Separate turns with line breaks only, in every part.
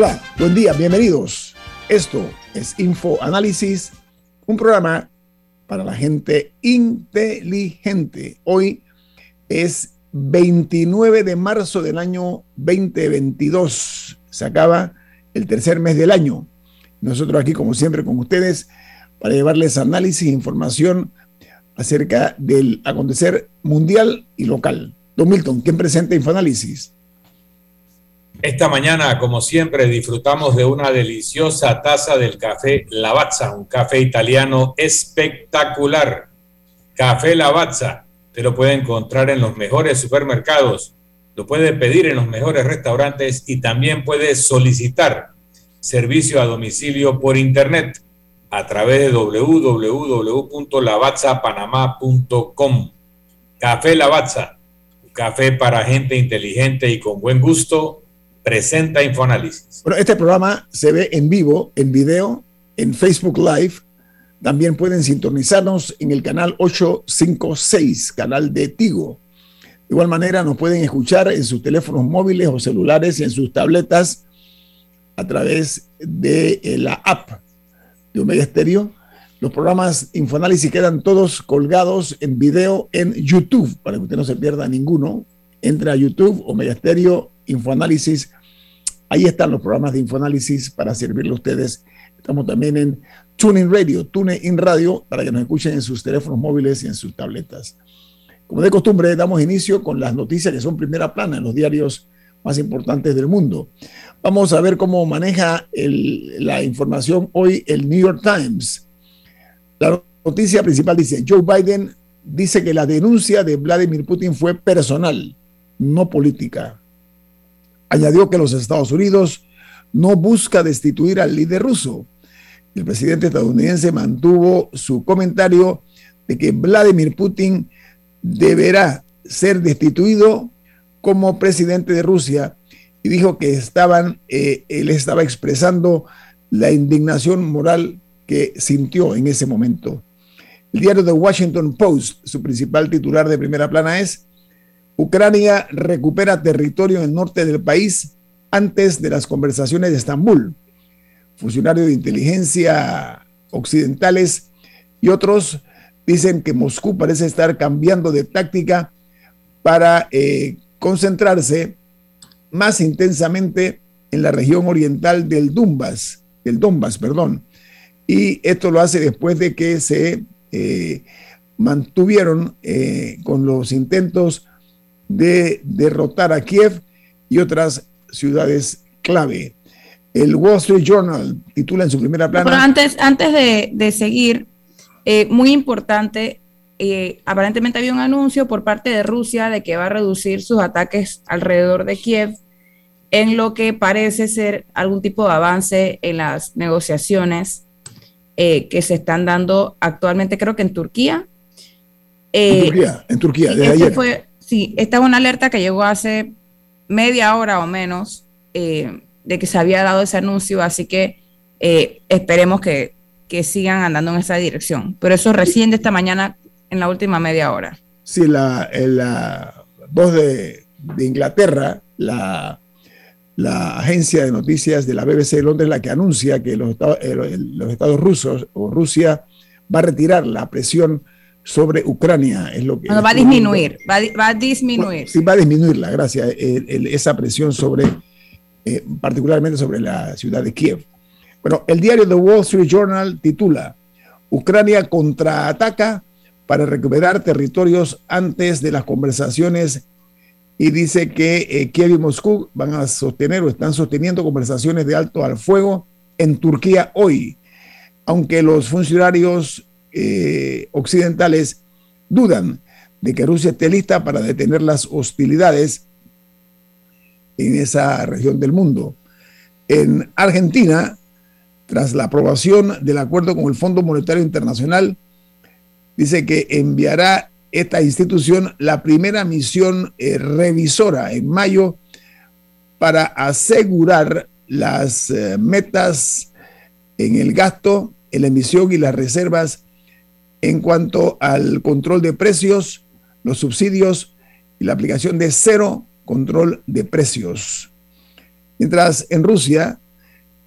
Hola, buen día, bienvenidos. Esto es Info Análisis, un programa para la gente inteligente. Hoy es 29 de marzo del año 2022. Se acaba el tercer mes del año. Nosotros aquí, como siempre, con ustedes para llevarles análisis e información acerca del acontecer mundial y local. Don Milton, ¿quién presenta Infoanálisis?
Esta mañana, como siempre, disfrutamos de una deliciosa taza del café Lavazza, un café italiano espectacular. Café Lavazza, te lo puede encontrar en los mejores supermercados, lo puede pedir en los mejores restaurantes y también puede solicitar servicio a domicilio por internet a través de www.lavazzapanamá.com. Café Lavazza, un café para gente inteligente y con buen gusto presenta Infoanálisis.
Bueno, este programa se ve en vivo, en video, en Facebook Live. También pueden sintonizarnos en el canal 856, canal de Tigo. De igual manera, nos pueden escuchar en sus teléfonos móviles o celulares en sus tabletas a través de eh, la app de Omega Stereo. Los programas Infoanálisis quedan todos colgados en video en YouTube, para que usted no se pierda ninguno. Entra a YouTube, Omega Stereo, Infoanálisis Ahí están los programas de Infoanálisis para servirle a ustedes. Estamos también en TuneIn Radio, TuneIn Radio, para que nos escuchen en sus teléfonos móviles y en sus tabletas. Como de costumbre, damos inicio con las noticias que son primera plana en los diarios más importantes del mundo. Vamos a ver cómo maneja la información hoy el New York Times. La noticia principal dice, Joe Biden dice que la denuncia de Vladimir Putin fue personal, no política. Añadió que los Estados Unidos no busca destituir al líder ruso. El presidente estadounidense mantuvo su comentario de que Vladimir Putin deberá ser destituido como presidente de Rusia y dijo que estaban, eh, él estaba expresando la indignación moral que sintió en ese momento. El diario The Washington Post, su principal titular de primera plana es Ucrania recupera territorio en el norte del país antes de las conversaciones de Estambul. Funcionarios de inteligencia occidentales y otros dicen que Moscú parece estar cambiando de táctica para eh, concentrarse más intensamente en la región oriental del Donbass, del Donbass, perdón. Y esto lo hace después de que se eh, mantuvieron eh, con los intentos de derrotar a Kiev y otras ciudades clave. El Wall Street Journal titula en su primera plana.
Pero antes, antes de, seguir, eh, muy importante, eh, aparentemente había un anuncio por parte de Rusia de que va a reducir sus ataques alrededor de Kiev, en lo que parece ser algún tipo de avance en las negociaciones eh, que se están dando actualmente, creo que en Turquía.
en Turquía, en Turquía, desde ayer.
Fue, Sí, esta es una alerta que llegó hace media hora o menos eh, de que se había dado ese anuncio, así que eh, esperemos que, sigan andando en esa dirección. Pero eso recién de esta mañana en la última media hora.
Sí, la, la voz de, Inglaterra, la, la, agencia de noticias de la BBC de Londres, la que anuncia que los, eh, los estados rusos o Rusia va a retirar la presión sobre Ucrania. Es lo que
va a disminuir, va, a disminuir.
sí, va a disminuirla, gracias. esa presión sobre, eh, particularmente sobre la ciudad de Kiev. Bueno, el diario The Wall Street Journal titula, Ucrania contraataca para recuperar territorios antes de las conversaciones y dice que eh, Kiev y Moscú van a sostener o están sosteniendo conversaciones de alto al fuego en Turquía hoy, aunque los funcionarios eh, occidentales dudan de que Rusia esté lista para detener las hostilidades en esa región del mundo. En Argentina, tras la aprobación del acuerdo con el Fondo Monetario Internacional, dice que enviará esta institución la primera misión eh, revisora en mayo para asegurar las eh, metas en el gasto, en la emisión y las reservas en cuanto al control de precios, los subsidios y la aplicación de cero control de precios. Mientras en Rusia,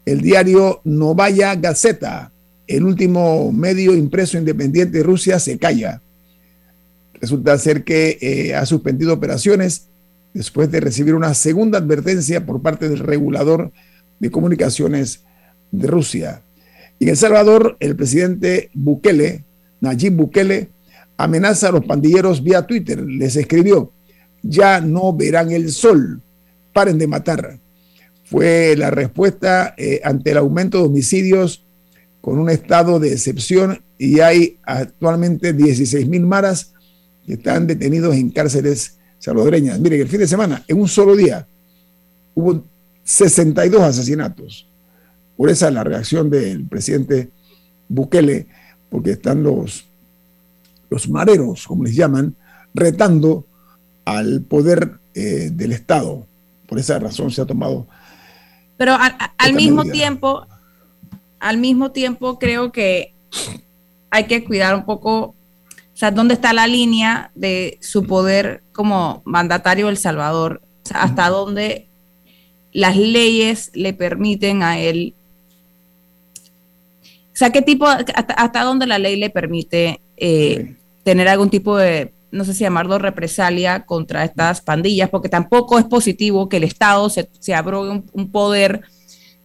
el diario Novaya Gazeta, el último medio impreso independiente de Rusia, se calla. Resulta ser que eh, ha suspendido operaciones después de recibir una segunda advertencia por parte del regulador de comunicaciones de Rusia. Y en El Salvador, el presidente Bukele, Nayib Bukele, amenaza a los pandilleros vía Twitter. Les escribió, ya no verán el sol, paren de matar. Fue la respuesta eh, ante el aumento de homicidios con un estado de excepción y hay actualmente 16 mil maras que están detenidos en cárceles salvadoreñas. Miren, el fin de semana, en un solo día, hubo 62 asesinatos. Por esa es la reacción del presidente Bukele, porque están los, los mareros, como les llaman, retando al poder eh, del Estado. Por esa razón se ha tomado.
Pero al mismo tiempo, al mismo tiempo creo que hay que cuidar un poco, o sea, dónde está la línea de su poder como mandatario El Salvador, hasta dónde las leyes le permiten a él, sea, qué tipo, hasta, dónde la ley le permite eh, tener algún tipo de, no sé si llamarlo represalia contra estas pandillas, porque tampoco es positivo que el Estado se, se abrogue un poder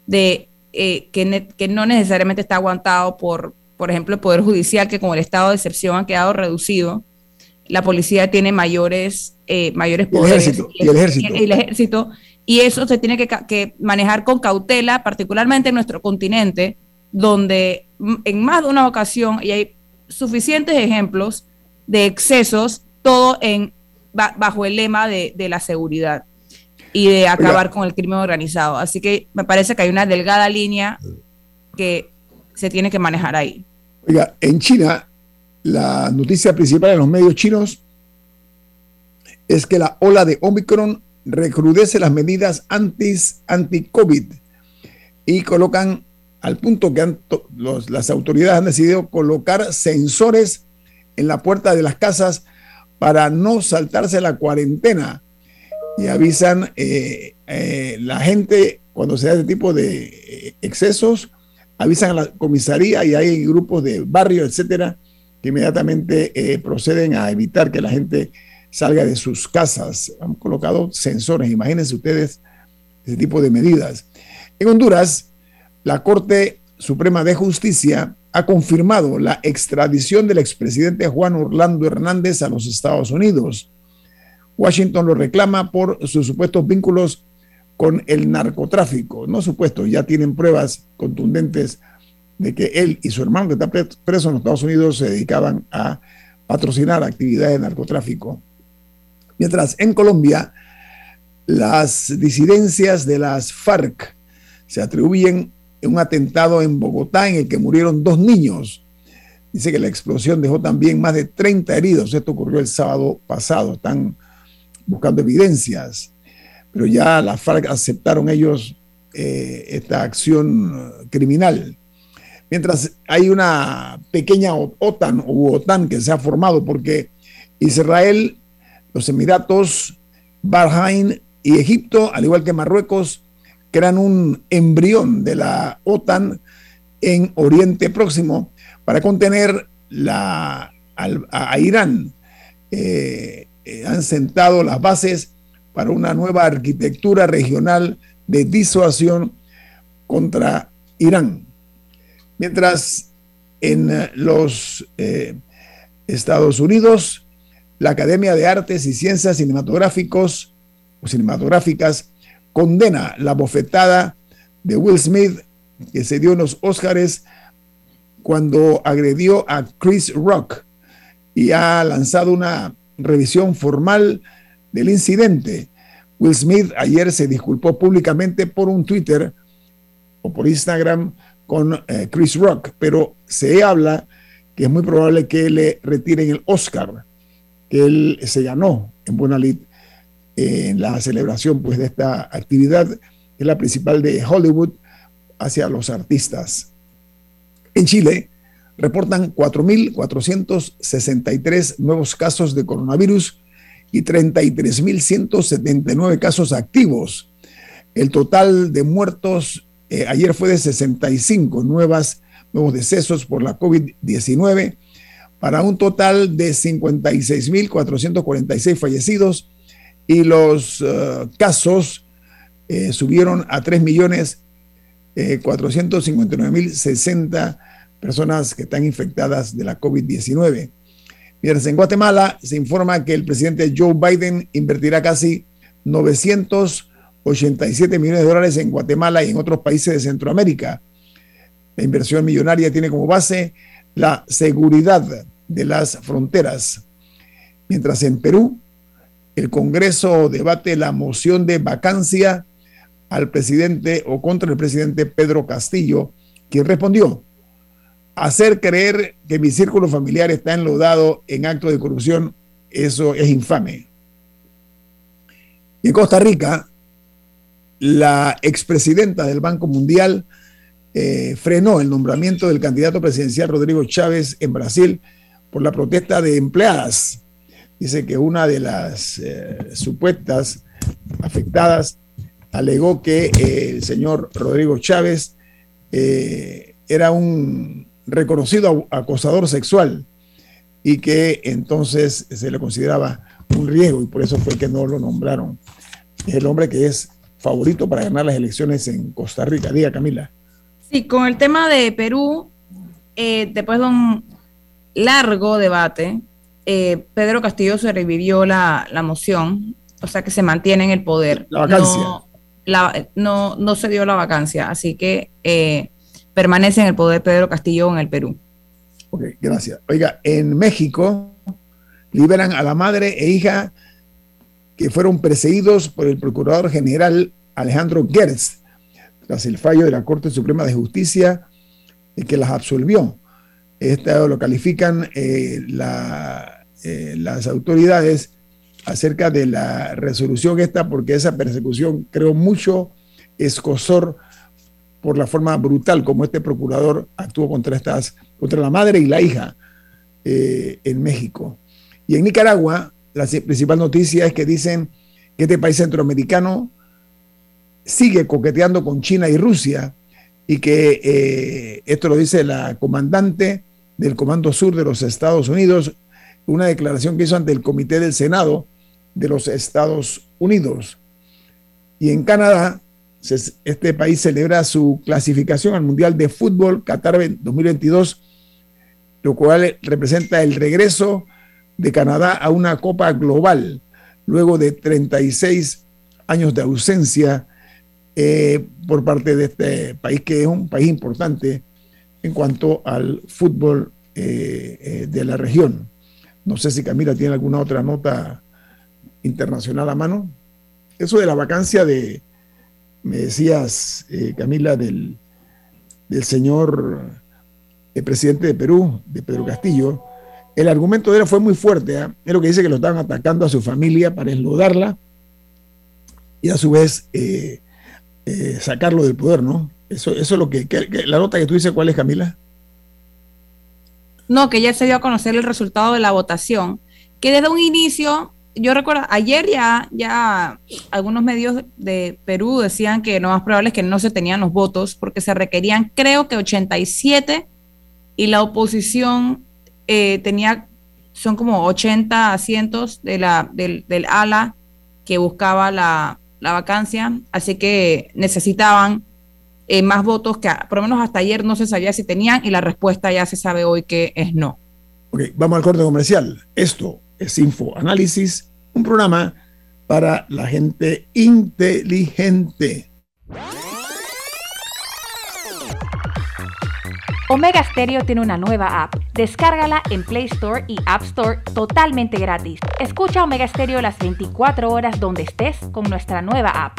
de eh, que, no necesariamente está aguantado por, por ejemplo, el Poder Judicial, que con el estado de excepción ha quedado reducido. La policía tiene mayores, eh, mayores poderes.
Y el ejército.
Y el ejército. Y eso se tiene que, que manejar con cautela, particularmente en nuestro continente, donde en más de una ocasión, y hay suficientes ejemplos de excesos, todo en, bajo el lema de, de la seguridad y de acabar con el crimen organizado. Así que me parece que hay una delgada línea que se tiene que manejar ahí.
Oiga, en China, la noticia principal en los medios chinos es que la ola de Omicron recrudece las medidas anti-COVID y colocan al punto que las autoridades han decidido colocar sensores en la puerta de las casas para no saltarse la cuarentena y avisan eh, eh, la gente cuando se da este tipo de eh, excesos, avisan a la comisaría y hay grupos de barrio, etcétera, que inmediatamente proceden a evitar que la gente salga de sus casas. Han colocado sensores, imagínense ustedes ese tipo de medidas. En Honduras, la Corte Suprema de Justicia ha confirmado la extradición del expresidente Juan Orlando Hernández a los Estados Unidos. Washington lo reclama por sus supuestos vínculos con el narcotráfico. No supuestos, ya tienen pruebas contundentes de que él y su hermano que está preso en los Estados Unidos se dedicaban a patrocinar actividades de narcotráfico. Mientras en Colombia las disidencias de las FARC se atribuyen un atentado en Bogotá en el que murieron dos niños. Dice que la explosión dejó también más de 30 heridos. Esto ocurrió el sábado pasado. Están buscando evidencias, pero ya la FARC aceptaron ellos eh, esta acción criminal. Mientras hay una pequeña OTAN o OTAN que se ha formado porque Israel, los Emiratos, Bahrein y Egipto, al igual que Marruecos, crean un embrión de la OTAN en Oriente Próximo para contener la, a, Irán. Eh, eh, han sentado las bases para una nueva arquitectura regional de disuasión contra Irán. Mientras en eh, los Estados Unidos, la Academia de Artes y Ciencias Cinematográficos o Cinematográficas condena la bofetada de Will Smith que se dio en los Óscares cuando agredió a Chris Rock y ha lanzado una revisión formal del incidente. Will Smith ayer se disculpó públicamente por un Twitter o por Instagram con eh, Chris Rock, pero se habla que es muy probable que le retiren el Oscar que él se ganó en Buena Lid en la celebración pues, de esta actividad, que es la principal de Hollywood hacia los artistas. En Chile reportan 4.463 nuevos casos de coronavirus y 33.179 casos activos. El total de muertos eh, ayer fue de 65 nuevas, nuevos decesos por la COVID-19 para un total de 56.446 fallecidos y los uh, casos eh, subieron a 3.459.060 eh, personas que están infectadas de la COVID-19. Mientras en Guatemala se informa que el presidente Joe Biden invertirá casi 987 millones de dólares en Guatemala y en otros países de Centroamérica. La inversión millonaria tiene como base la seguridad de las fronteras. Mientras en Perú, el Congreso debate la moción de vacancia al presidente o contra el presidente Pedro Castillo, quien respondió, hacer creer que mi círculo familiar está enlodado en actos de corrupción, eso es infame. En Costa Rica, la expresidenta del Banco Mundial eh, frenó el nombramiento del candidato presidencial Rodrigo Chávez en Brasil por la protesta de empleadas. Dice que una de las eh, supuestas afectadas alegó que eh, el señor Rodrigo Chávez era un reconocido acosador sexual y que entonces se le consideraba un riesgo y por eso fue que no lo nombraron. El hombre que es favorito para ganar las elecciones en Costa Rica. Diga, Camila.
Sí, con el tema de Perú, eh, después de un largo debate, eh, Pedro Castillo sobrevivió la, la moción, o sea que se mantiene en el poder.
La vacancia.
No, no, se dio la vacancia, así que eh, permanece en el poder Pedro Castillo en el Perú.
Ok, gracias. Oiga, en México liberan a la madre e hija que fueron perseguidos por el Procurador General Alejandro Gertz tras el fallo de la Corte Suprema de Justicia que las absolvió. Esto lo califican eh, eh, las autoridades acerca de la resolución esta, porque esa persecución creó mucho escosor por la forma brutal como este procurador actuó contra estas, contra la madre y la hija eh, en México. Y en Nicaragua, la principal noticia es que dicen que este país centroamericano sigue coqueteando con China y Rusia y que eh, esto lo dice la comandante del Comando Sur de los Estados Unidos, una declaración que hizo ante el Comité del Senado de los Estados Unidos. Y en Canadá, este país celebra su clasificación al Mundial de Fútbol Qatar 2022, lo cual representa el regreso de Canadá a una Copa Global, luego de 36 años de ausencia eh, por parte de este país, que es un país importante en cuanto al fútbol eh, eh, de la región. No sé si Camila tiene alguna otra nota internacional a mano. Eso de la vacancia de, me decías, Camila, del, del señor el presidente de Perú, de Pedro Castillo, el argumento de él fue muy fuerte. Es lo que dice que lo estaban atacando a su familia para eslodarla y a su vez eh, sacarlo del poder, ¿no? Eso, eso es lo que, La nota que tú dices, ¿cuál es, Camila?
No, que ya se dio a conocer el resultado de la votación, que desde un inicio, yo recuerdo, ayer ya, ya algunos medios de Perú decían que lo más probable es que no se tenían los votos porque se requerían, creo que 87 y la oposición eh, tenía, son como 80 asientos de la, del, del ala que buscaba la, la vacancia, así que necesitaban eh, más votos que por lo menos hasta ayer no se sabía si tenían y la respuesta ya se sabe hoy que es no.
Ok, vamos al corte comercial. Esto es Info Análisis, un programa para la gente inteligente.
Omega Stereo tiene una nueva app. Descárgala en Play Store y App Store totalmente gratis. Escucha Omega Stereo las 24 horas donde estés con nuestra nueva app.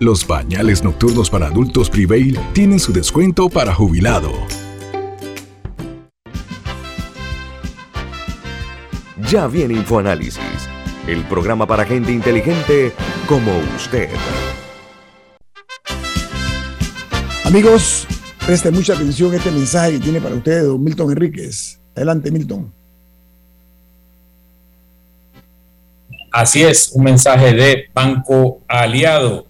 Los pañales nocturnos para adultos Prevail tienen su descuento para jubilado.
Ya viene InfoAnálisis, el programa para gente inteligente como usted.
Amigos, preste mucha atención a este mensaje que tiene para ustedes don Milton Enríquez. Adelante, Milton.
Así es, un mensaje de Banco Aliado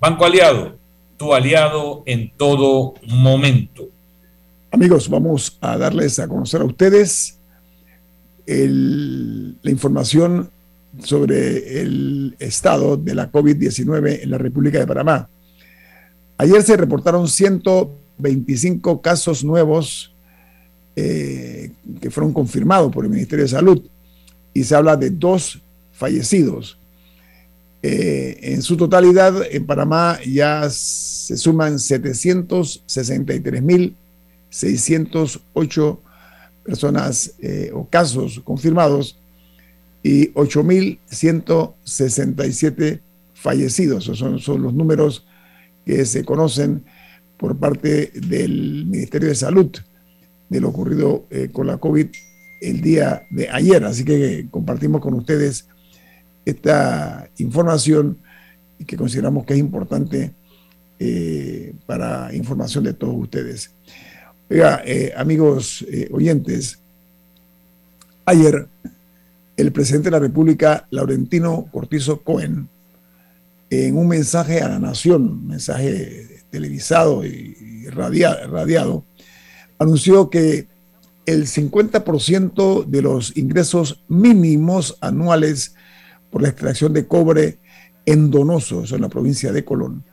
Banco Aliado, tu aliado en todo momento.
Amigos, vamos a darles a conocer a ustedes la información sobre el estado de la COVID-19 en la República de Panamá. Ayer se reportaron 125 casos nuevos eh, que fueron confirmados por el Ministerio de Salud y se habla de dos fallecidos. Eh, en su totalidad, en Panamá ya se suman 763.608 personas eh, o casos confirmados y 8.167 fallecidos. Esos son, los números que se conocen por parte del Ministerio de Salud de lo ocurrido eh, con la COVID el día de ayer. Así que compartimos con ustedes esta información que consideramos que es importante eh, para información de todos ustedes. Oiga, eh, amigos eh, oyentes, ayer el presidente de la República, Laurentino Cortizo Cohen, en un mensaje a la nación, un mensaje televisado y radiado, anunció que el 50% de los ingresos mínimos anuales por la extracción de cobre en Donoso, eso en la provincia de Colón.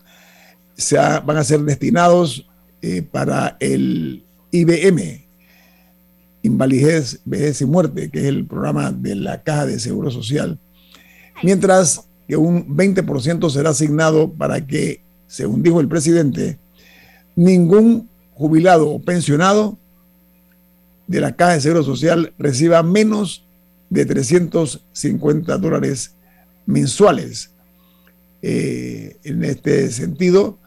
Se van a ser destinados eh, para el IBM, Invalidez, Vejez y Muerte, que es el programa de la Caja de Seguro Social, mientras que un 20% será asignado para que, según dijo el presidente, ningún jubilado o pensionado de la Caja de Seguro Social reciba menos de 350 dólares mensuales. Eh, en este sentido,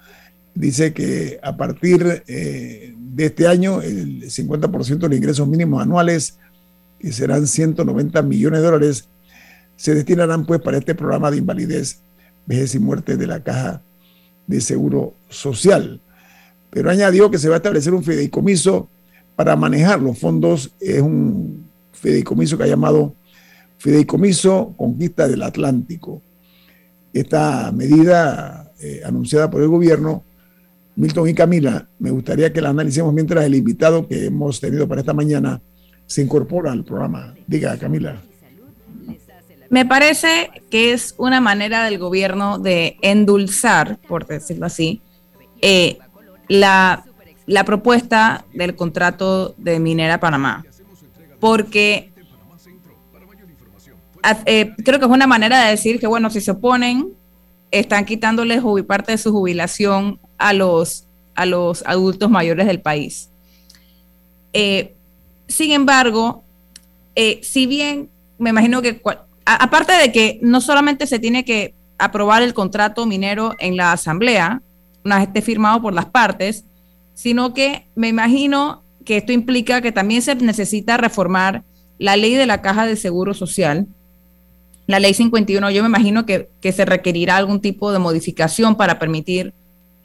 dice que a partir eh, de este año, el 50% de los ingresos mínimos anuales, que serán 190 millones de dólares, se destinarán pues para este programa de invalidez, vejez y muerte de la Caja de Seguro Social. Pero añadió que se va a establecer un fideicomiso para manejar los fondos. Es un fideicomiso que ha llamado Fideicomiso Conquista del Atlántico. Esta medida eh, anunciada por el gobierno, Milton y Camila, me gustaría que la analicemos mientras el invitado que hemos tenido para esta mañana se incorpora al programa. Diga, Camila.
Me parece que es una manera del gobierno de endulzar, por decirlo así, eh, la, la propuesta del contrato de Minera Panamá. Porque eh, creo que es una manera de decir que, bueno, si se oponen, están quitándole parte de su jubilación a los, a los adultos mayores del país. Eh, sin embargo, si bien me imagino que aparte de que no solamente se tiene que aprobar el contrato minero en la asamblea, una vez esté firmado por las partes, sino que me imagino que esto implica que también se necesita reformar la ley de la caja de seguro social, la ley 51, yo me imagino que, se requerirá algún tipo de modificación para permitir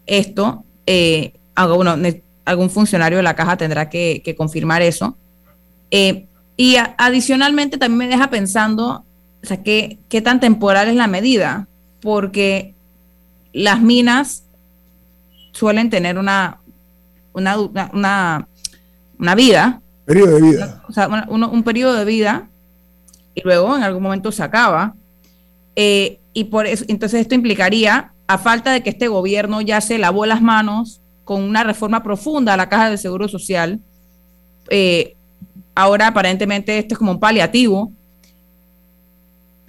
esto. Eh, algún funcionario de la caja tendrá que, confirmar eso. Eh, y adicionalmente también me deja pensando o sea, ¿qué, ¿qué tan temporal es la medida? Porque las minas suelen tener una, una, vida.
Periodo de vida.
O sea, un, periodo de vida y luego en algún momento se acaba. Eh, y por eso, entonces esto implicaría, a falta de que este gobierno ya se lavó las manos con una reforma profunda a la caja de seguro social, eh, ahora aparentemente esto es como un paliativo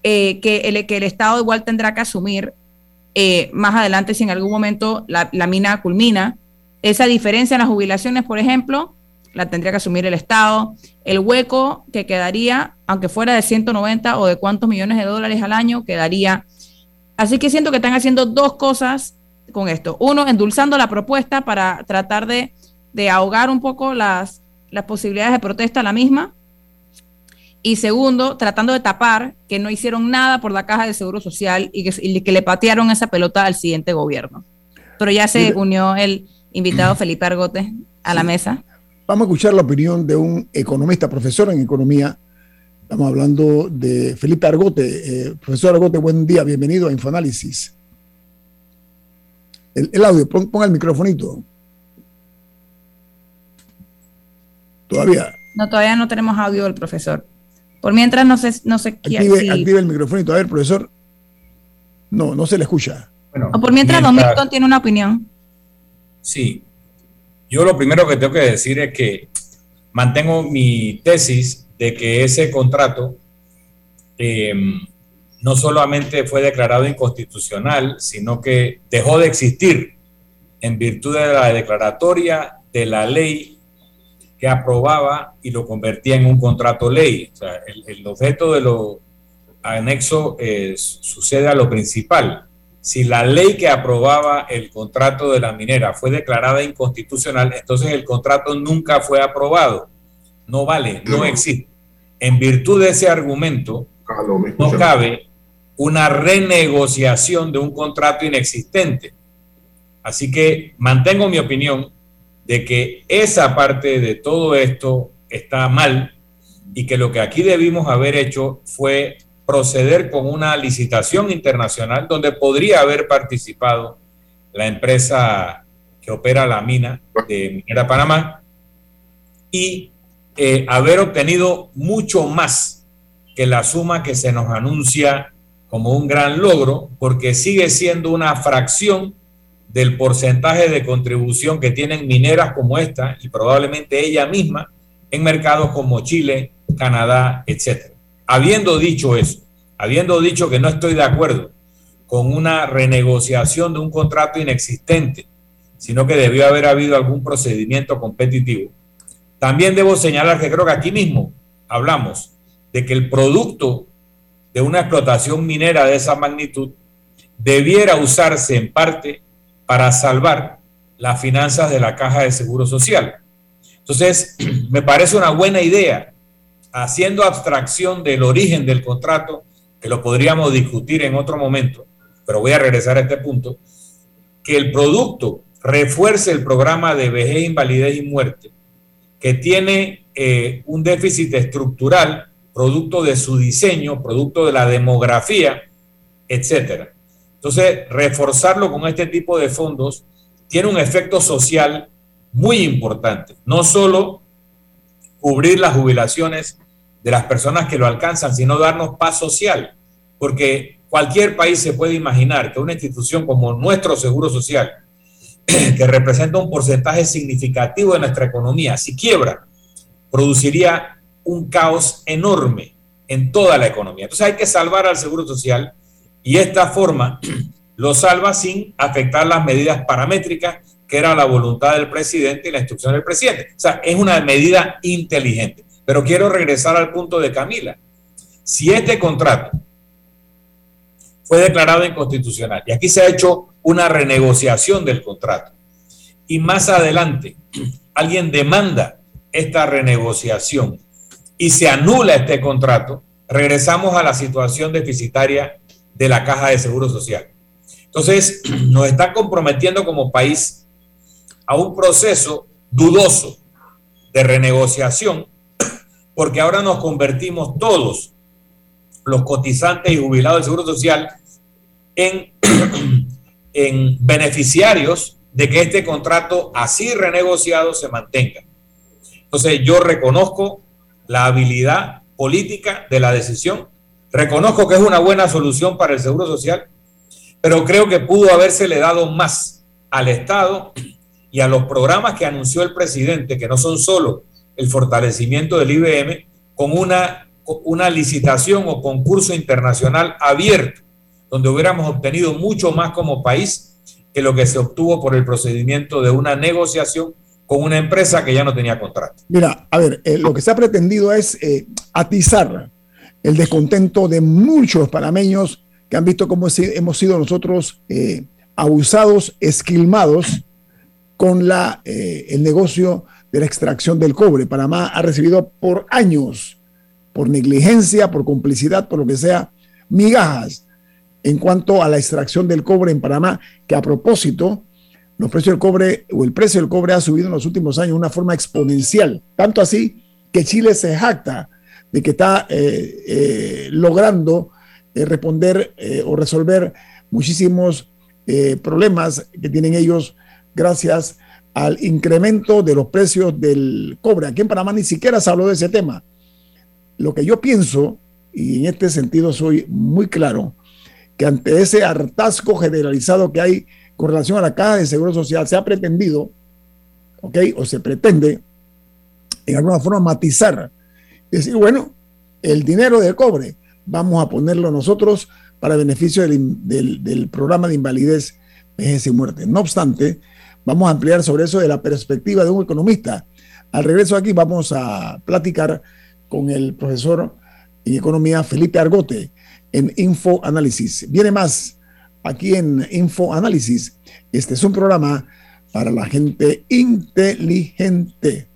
eh, que, el, que el Estado igual tendrá que asumir más adelante si en algún momento la, mina culmina. Esa diferencia en las jubilaciones, por ejemplo, la tendría que asumir el Estado. El hueco que quedaría, aunque fuera de 190 o de cuántos millones de dólares al año, quedaría. Así que siento que están haciendo dos cosas con esto. Uno, endulzando la propuesta para tratar de, de ahogar un poco las, las posibilidades de protesta a la misma y segundo, tratando de tapar que no hicieron nada por la caja de seguro social y que, que le patearon esa pelota al siguiente gobierno. Pero ya se unió el invitado Felipe Argote a la mesa.
Vamos a escuchar la opinión de un economista, profesor en economía. Estamos hablando de Felipe Argote. Eh, profesor Argote, buen día, bienvenido a Infoanálisis. El, audio, ponga el microfonito. Todavía.
No, todavía no tenemos audio del profesor. Por mientras no sé, no sé
active, active el microfonito. A ver, profesor. No, no se le escucha.
o por mientras, Don Milton tiene una opinión.
Sí. Yo lo primero que tengo que decir es que mantengo mi tesis de que ese contrato em, no solamente fue declarado inconstitucional, sino que dejó de existir en virtud de la declaratoria de la ley que aprobaba y lo convertía en un contrato ley. O sea, el, objeto de lo anexo eh, sucede a lo principal. Si la ley que aprobaba el contrato de la minera fue declarada inconstitucional, entonces el contrato nunca fue aprobado. No vale, no existe. En virtud de ese argumento, no cabe una renegociación de un contrato inexistente. Así que mantengo mi opinión de que esa parte de todo esto está mal y que lo que aquí debimos haber hecho fue proceder con una licitación internacional donde podría haber participado la empresa que opera la mina de Minera Panamá y eh, haber obtenido mucho más que la suma que se nos anuncia como un gran logro, porque sigue siendo una fracción del porcentaje de contribución que tienen mineras como esta y probablemente ella misma en mercados como Chile, Canadá, etc. Habiendo dicho eso, habiendo dicho que no estoy de acuerdo con una renegociación de un contrato inexistente, sino que debió haber habido algún procedimiento competitivo, también debo señalar que creo que aquí mismo hablamos de que el producto de una explotación minera de esa magnitud debiera usarse en parte para salvar las finanzas de la caja de seguro social. Entonces, me parece una buena idea, haciendo abstracción del origen del contrato, que lo podríamos discutir en otro momento, pero voy a regresar a este punto, que el producto refuerce el programa de vejez, invalidez y muerte, que tiene eh, un déficit estructural producto de su diseño, producto de la demografía, etcétera. Entonces, reforzarlo con este tipo de fondos tiene un efecto social muy importante. No solo cubrir las jubilaciones de las personas que lo alcanzan, sino darnos paz social, porque cualquier país se puede imaginar que una institución como nuestro Seguro Social, que representa un porcentaje significativo de nuestra economía, si quiebra, produciría un caos enorme en toda la economía. Entonces hay que salvar al Seguro Social y esta forma lo salva sin afectar las medidas paramétricas que era la voluntad del presidente y la instrucción del presidente. O sea, es una medida inteligente. Pero quiero regresar al punto de Camila. Si este contrato fue declarado inconstitucional y aquí se ha hecho una renegociación del contrato y más adelante alguien demanda esta renegociación y se anula este contrato, regresamos a la situación deficitaria de la Caja de Seguro Social. Entonces, nos está comprometiendo como país a un proceso dudoso de renegociación, porque ahora nos convertimos todos, los cotizantes y jubilados del Seguro Social, en, en beneficiarios de que este contrato así renegociado se mantenga. Entonces yo reconozco la habilidad política de la decisión, reconozco que es una buena solución para el Seguro Social, pero creo que pudo habérsele dado más al Estado y a los programas que anunció el presidente, que no son solo el fortalecimiento del IBM, con una, una licitación o concurso internacional abierto, donde hubiéramos obtenido mucho más como país que lo que se obtuvo por el procedimiento de una negociación con una empresa que ya no tenía contrato.
Mira, a ver, eh, lo que se ha pretendido es eh, atizar el descontento de muchos panameños que han visto cómo hemos sido nosotros eh, abusados, esquilmados con la, el negocio de la extracción del cobre. Panamá ha recibido por años, por negligencia, por complicidad, por lo que sea, migajas en cuanto a la extracción del cobre en Panamá, que a propósito, los precios del cobre o el precio del cobre ha subido en los últimos años de una forma exponencial, tanto así que Chile se jacta de que está eh, eh, logrando eh, responder o resolver muchísimos problemas que tienen ellos gracias al incremento de los precios del cobre. Aquí en Panamá ni siquiera se habló de ese tema. Lo que yo pienso, y en este sentido soy muy claro, que ante ese hartazgo generalizado que hay con relación a la caja de seguro social, se ha pretendido, ¿ok? O se pretende, en alguna forma, matizar. Decir, bueno, el dinero del cobre, vamos a ponerlo nosotros para beneficio del, del programa de invalidez, vejez y muerte. No obstante, vamos a ampliar sobre eso de la perspectiva de un economista. Al regreso aquí vamos a platicar con el profesor en economía Felipe Argote en Info Análisis. Viene más aquí en Info Análisis. Este es un programa para la gente inteligente.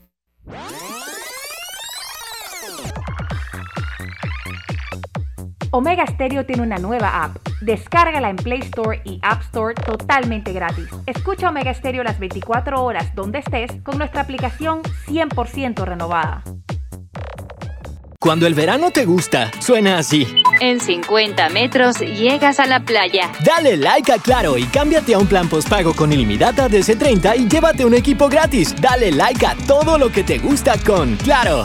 Omega Stereo tiene una nueva app. Descárgala en Play Store y App Store totalmente gratis. Escucha Omega Stereo las 24 horas donde estés con nuestra aplicación 100% renovada.
Cuando el verano te gusta, suena así.
En 50 metros llegas a la playa.
Dale like a Claro y cámbiate a un plan postpago con ilimitada DC30 y llévate un equipo gratis. Dale like a todo lo que te gusta con Claro.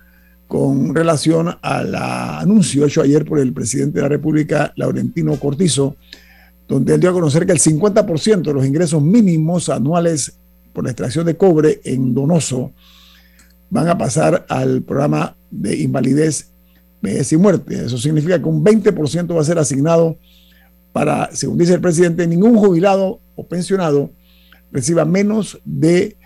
con relación al anuncio hecho ayer por el presidente de la República, Laurentino Cortizo, donde él dio a conocer que el 50% de los ingresos mínimos anuales por la extracción de cobre en Donoso van a pasar al programa de invalidez, vejez y muerte. Eso significa que un 20% va a ser asignado para, según dice el presidente, ningún jubilado o pensionado reciba menos de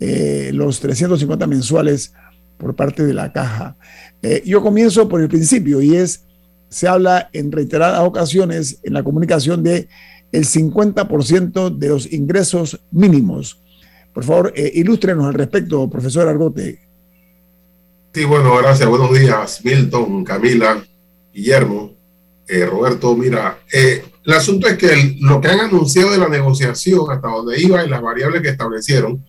eh, los 350 mensuales por parte de la caja. Eh, yo comienzo por el principio y es, se habla en reiteradas ocasiones en la comunicación de el 50% de los ingresos mínimos. Por favor, eh, ilústrenos al respecto, profesor Argote.
Sí, bueno, gracias. Buenos días, Milton, Camila, Guillermo, eh, Roberto. Mira, el asunto es que lo que han anunciado de la negociación, hasta donde iba y las variables que establecieron,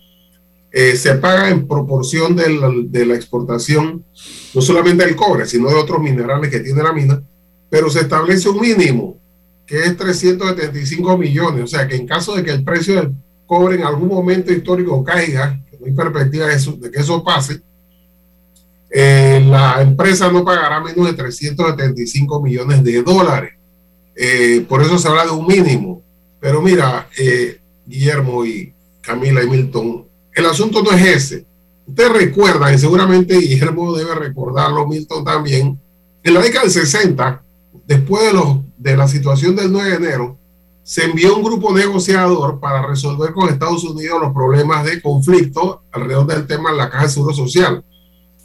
eh, se paga en proporción de la, de la, exportación, no solamente del cobre, sino de otros minerales que tiene la mina, pero se establece un mínimo, que es 375 millones, o sea que en caso de que el precio del cobre en algún momento histórico caiga, no hay perspectiva de, eso, de que eso pase, eh, la empresa no pagará menos de 375 millones de dólares. Eh, por eso se habla de un mínimo. Pero mira, eh, Guillermo y Camila y Milton, el asunto no es ese. Ustedes recuerdan, y seguramente Guillermo debe recordarlo, Milton también, en la década del 60, después de, los, de la situación del 9 de enero, se envió un grupo negociador para resolver con Estados Unidos los problemas de conflicto alrededor del tema de la Caja de Seguro Social.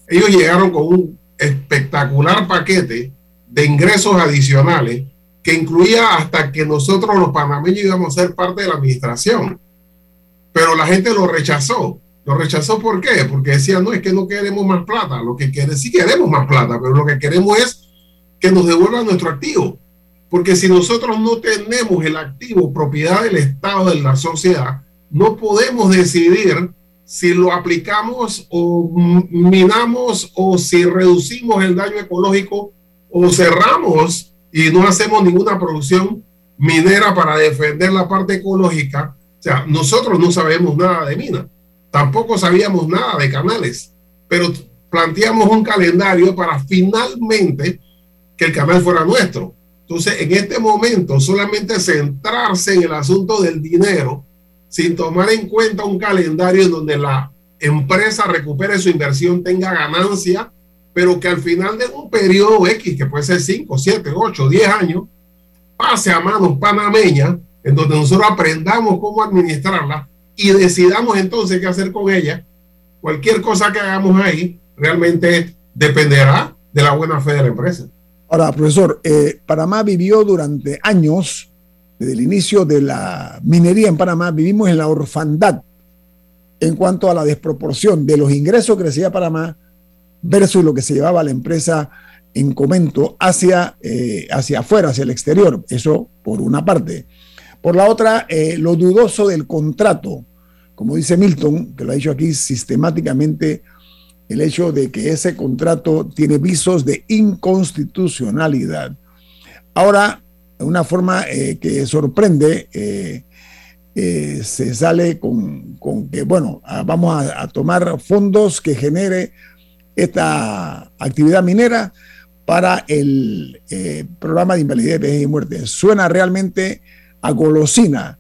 Ellos llegaron con un espectacular paquete de ingresos adicionales que incluía hasta que nosotros los panameños íbamos a ser parte de la administración pero la gente lo rechazó. ¿Lo rechazó por qué? Porque decían, no, es que no queremos más plata. Lo que queremos, sí queremos más plata, pero lo que queremos es que nos devuelvan nuestro activo. Porque si nosotros no tenemos el activo propiedad del Estado, de la sociedad, no podemos decidir si lo aplicamos o minamos o si reducimos el daño ecológico o cerramos y no hacemos ninguna producción minera para defender la parte ecológica o sea, nosotros no sabemos nada de mina, tampoco sabíamos nada de canales, pero planteamos un calendario para finalmente que el canal fuera nuestro. Entonces, en este momento, solamente centrarse en el asunto del dinero, sin tomar en cuenta un calendario en donde la empresa recupere su inversión, tenga ganancia, pero que al final de un periodo X, que puede ser 5, 7, 8, 10 años, pase a manos panameñas en donde nosotros aprendamos cómo administrarla y decidamos entonces qué hacer con ella, cualquier cosa que hagamos ahí realmente dependerá de la buena fe de la empresa.
Ahora, profesor, eh, Panamá vivió durante años, desde el inicio de la minería en Panamá, vivimos en la orfandad en cuanto a la desproporción de los ingresos que recibía Panamá versus lo que se llevaba la empresa en comento hacia, eh, hacia afuera, hacia el exterior. Eso por una parte. Por la otra, eh, lo dudoso del contrato, como dice Milton, que lo ha dicho aquí sistemáticamente, el hecho de que ese contrato tiene visos de inconstitucionalidad. Ahora, de una forma eh, que sorprende, eh, se sale con, que, bueno, vamos a, tomar fondos que genere esta actividad minera para el programa de invalidez, vejez y muerte. Suena realmente a golosina,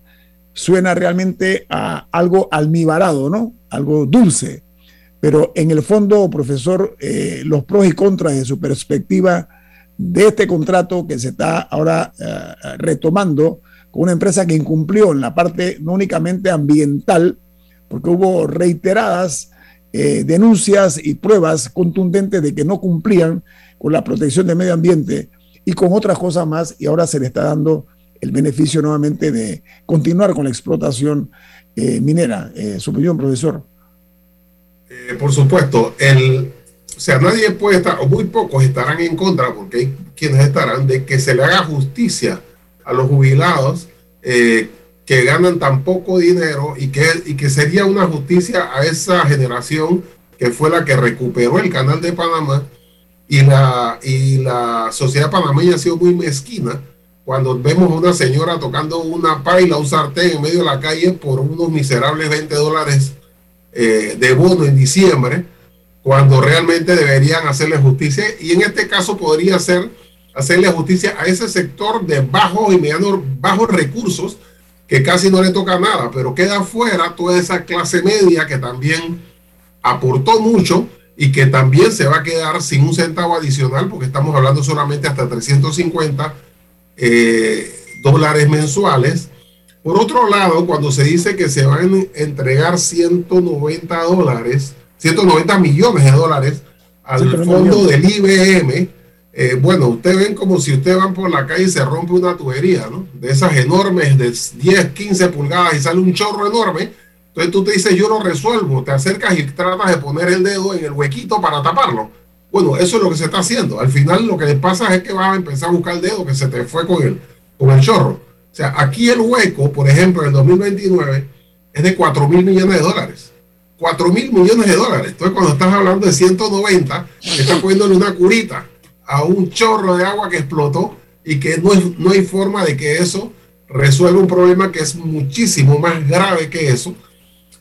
suena realmente a algo almibarado, ¿no? Algo dulce. Pero en el fondo, profesor, eh, los pros y contras de su perspectiva de este contrato que se está ahora eh, retomando con una empresa que incumplió en la parte no únicamente ambiental, porque hubo reiteradas eh, denuncias y pruebas contundentes de que no cumplían con la protección del medio ambiente y con otras cosas más, y ahora se le está dando el beneficio nuevamente de continuar con la explotación eh, minera. Eh, su opinión, profesor.
Eh, por supuesto, el, sea, nadie puede estar, o muy pocos estarán en contra, porque hay quienes estarán, de que se le haga justicia a los jubilados eh, que ganan tan poco dinero y que, y que sería una justicia a esa generación que fue la que recuperó el canal de Panamá y la, y la sociedad panameña ha sido muy mezquina cuando vemos a una señora tocando una paila, un sartén en medio de la calle por unos miserables 20 dólares eh, de bono en diciembre, cuando realmente deberían hacerle justicia. Y en este caso podría ser hacerle justicia a ese sector de bajos y medianos, bajos recursos, que casi no le toca nada, pero queda fuera toda esa clase media que también aportó mucho y que también se va a quedar sin un centavo adicional, porque estamos hablando solamente hasta 350 eh, dólares mensuales. Por otro lado, cuando se dice que se van a entregar 190 dólares, 190 millones de dólares al fondo del IBM, eh, bueno, ustedes ven como si ustedes van por la calle y se rompe una tubería, ¿no? De esas enormes de 10, 15 pulgadas y sale un chorro enorme. Entonces tú te dices, yo lo resuelvo, te acercas y tratas de poner el dedo en el huequito para taparlo bueno, eso es lo que se está haciendo. Al final lo que le pasa es que vas a empezar a buscar el dedo que se te fue con el, con el chorro. O sea, aquí el hueco, por ejemplo, en el 2029 es de 4 mil millones de dólares. 4 mil millones de dólares. Entonces, cuando estás hablando de 190, estás poniéndole una curita a un chorro de agua que explotó y que no, no hay forma de que eso resuelva un problema que es muchísimo más grave que eso.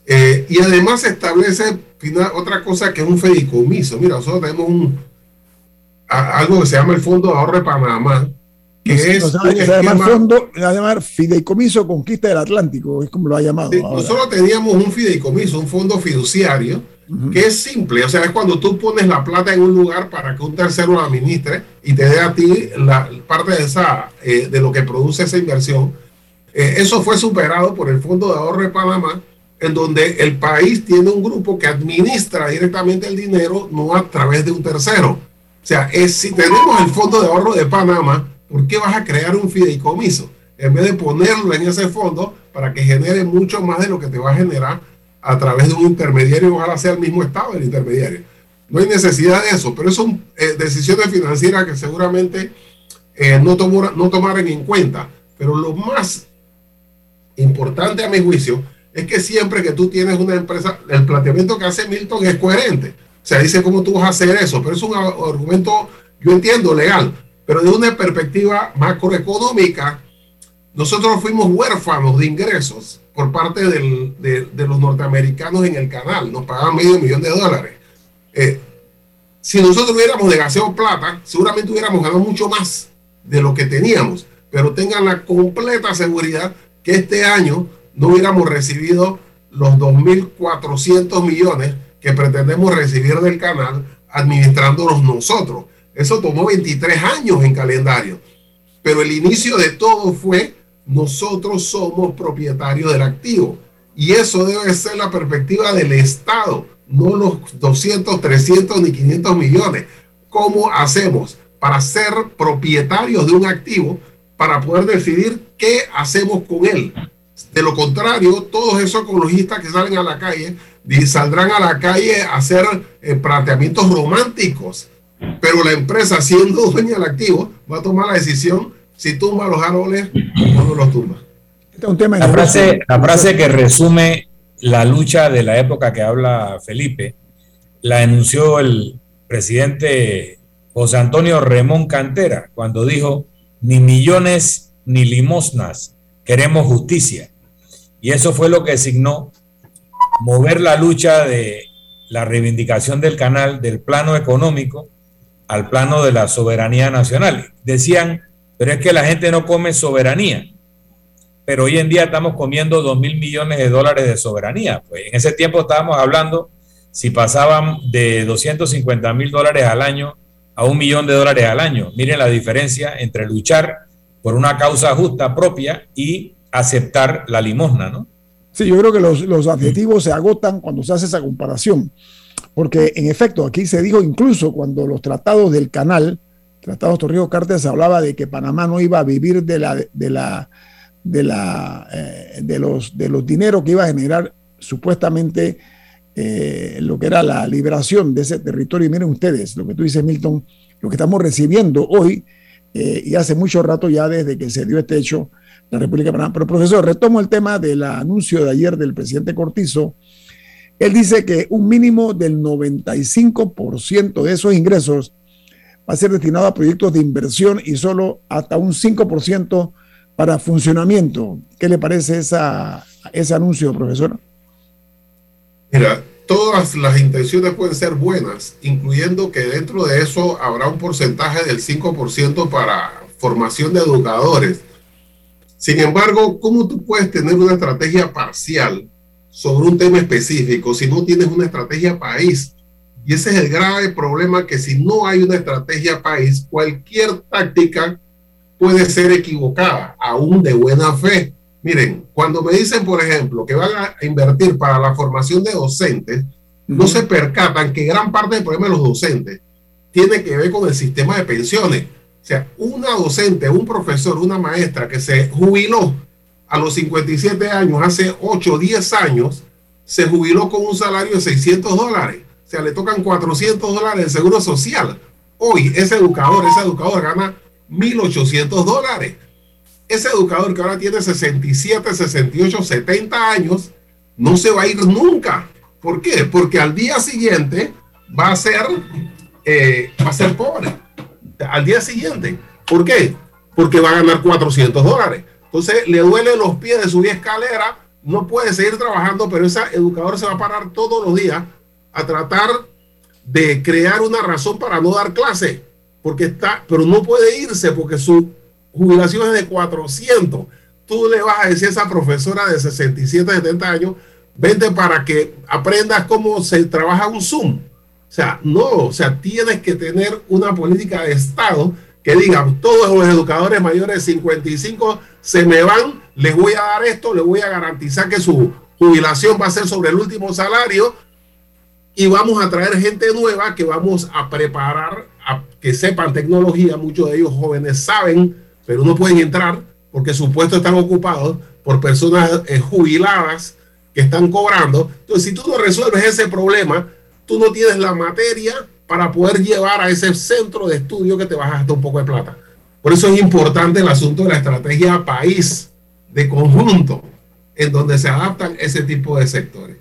Eh, y además establece otra cosa que es un fedicomiso. Mira, nosotros tenemos un, algo que se llama el Fondo de Ahorro de Panamá, que es.
se, llama fondo, se Fideicomiso Conquista del Atlántico, es como lo ha llamado.
nosotros teníamos un fideicomiso, un fondo fiduciario, que es simple, o sea, es cuando tú pones la plata en un lugar para que un tercero la administre y te dé a ti la parte de, esa, eh, de lo que produce esa inversión. Eh, eso fue superado por el Fondo de Ahorro de Panamá, en donde el país tiene un grupo que administra directamente el dinero, no a través de un tercero. O sea, es, si tenemos el Fondo de Ahorro de Panamá, ¿por qué vas a crear un fideicomiso? En vez de ponerlo en ese fondo para que genere mucho más de lo que te va a generar a través de un intermediario, ojalá sea el mismo estado del intermediario. No hay necesidad de eso, pero son eh, decisiones financieras que seguramente eh, no, no tomaron en cuenta. Pero lo más importante a mi juicio es que siempre que tú tienes una empresa, el planteamiento que hace Milton es coherente. O sea, dice cómo tú vas a hacer eso, pero es un argumento, yo entiendo, legal, pero de una perspectiva macroeconómica, nosotros fuimos huérfanos de ingresos por parte de, los norteamericanos en el canal, nos pagaban medio millón de dólares. Eh, si nosotros hubiéramos negociado plata, seguramente hubiéramos ganado mucho más de lo que teníamos, pero tengan la completa seguridad que este año no hubiéramos recibido los 2.400 millones que pretendemos recibir del canal administrándolos nosotros. Eso tomó 23 años en calendario. Pero el inicio de todo fue nosotros somos propietarios del activo. Y eso debe ser la perspectiva del Estado, no los 200, 300 ni 500 millones. ¿Cómo hacemos para ser propietarios de un activo para poder decidir qué hacemos con él? De lo contrario, todos esos ecologistas que salen a la calle saldrán a la calle a hacer eh, planteamientos románticos. Pero la empresa, siendo dueña del activo, va a tomar la decisión si tumba los árboles o no los tumba.
Este la, frase, la frase que resume la lucha de la época que habla Felipe la enunció el presidente José Antonio Remón Cantera cuando dijo, ni millones ni limosnas, queremos justicia. Y eso fue lo que signó mover la lucha de la reivindicación del canal del plano económico al plano de la soberanía nacional. Decían, pero es que la gente no come soberanía. Pero hoy en día estamos comiendo 2 mil millones de dólares de soberanía. Pues en ese tiempo estábamos hablando si pasaban de 250 mil dólares al año a un millón de dólares al año. Miren la diferencia entre luchar por una causa justa propia y aceptar la limosna, ¿no?
Sí, yo creo que los, adjetivos se agotan cuando se hace esa comparación, porque en efecto aquí se dijo incluso cuando los tratados del canal, tratados Torrijos Cartes, se hablaba de que Panamá no iba a vivir de la de la de la eh, de los de los dineros que iba a generar supuestamente eh, lo que era la liberación de ese territorio. Y miren ustedes, lo que tú dices, Milton, lo que estamos recibiendo hoy eh, y hace mucho rato ya desde que se dio este hecho la República Panamá. Pero profesor, retomo el tema del anuncio de ayer del presidente Cortizo. Él dice que un mínimo del 95% de esos ingresos va a ser destinado a proyectos de inversión y solo hasta un 5% para funcionamiento. ¿Qué le parece esa, ese anuncio, profesor?
Mira, todas las intenciones pueden ser buenas, incluyendo que dentro de eso habrá un porcentaje del 5% para formación de educadores. Sin embargo, ¿cómo tú puedes tener una estrategia parcial sobre un tema específico si no tienes una estrategia país? Y ese es el grave problema que si no hay una estrategia país, cualquier táctica puede ser equivocada, aún de buena fe. Miren, cuando me dicen, por ejemplo, que van a invertir para la formación de docentes, no se percatan que gran parte del problema de los docentes tiene que ver con el sistema de pensiones. O sea, una docente, un profesor, una maestra que se jubiló a los 57 años, hace 8 o 10 años, se jubiló con un salario de 600 dólares. O sea, le tocan 400 dólares de seguro social. Hoy ese educador, ese educador gana 1.800 dólares. Ese educador que ahora tiene 67, 68, 70 años, no se va a ir nunca. ¿Por qué? Porque al día siguiente va a ser, eh, va a ser pobre. Al día siguiente. ¿Por qué? Porque va a ganar 400 dólares. Entonces le duele los pies de subir escalera, no puede seguir trabajando, pero ese educador se va a parar todos los días a tratar de crear una razón para no dar clase porque está, pero no puede irse porque su jubilación es de 400. Tú le vas a decir a esa profesora de 67, 70 años, vente para que aprendas cómo se trabaja un Zoom. O sea, no, o sea, tienes que tener una política de Estado que diga, todos los educadores mayores de 55 se me van, les voy a dar esto, les voy a garantizar que su jubilación va a ser sobre el último salario y vamos a traer gente nueva que vamos a preparar a que sepan tecnología. Muchos de ellos jóvenes saben, pero no pueden entrar porque sus puestos están ocupados por personas eh, jubiladas que están cobrando. Entonces, si tú no resuelves ese problema, tú no tienes la materia para poder llevar a ese centro de estudio que te vas a gastar un poco de plata. Por eso es importante el asunto de la estrategia país de conjunto, en donde se adaptan ese tipo de sectores.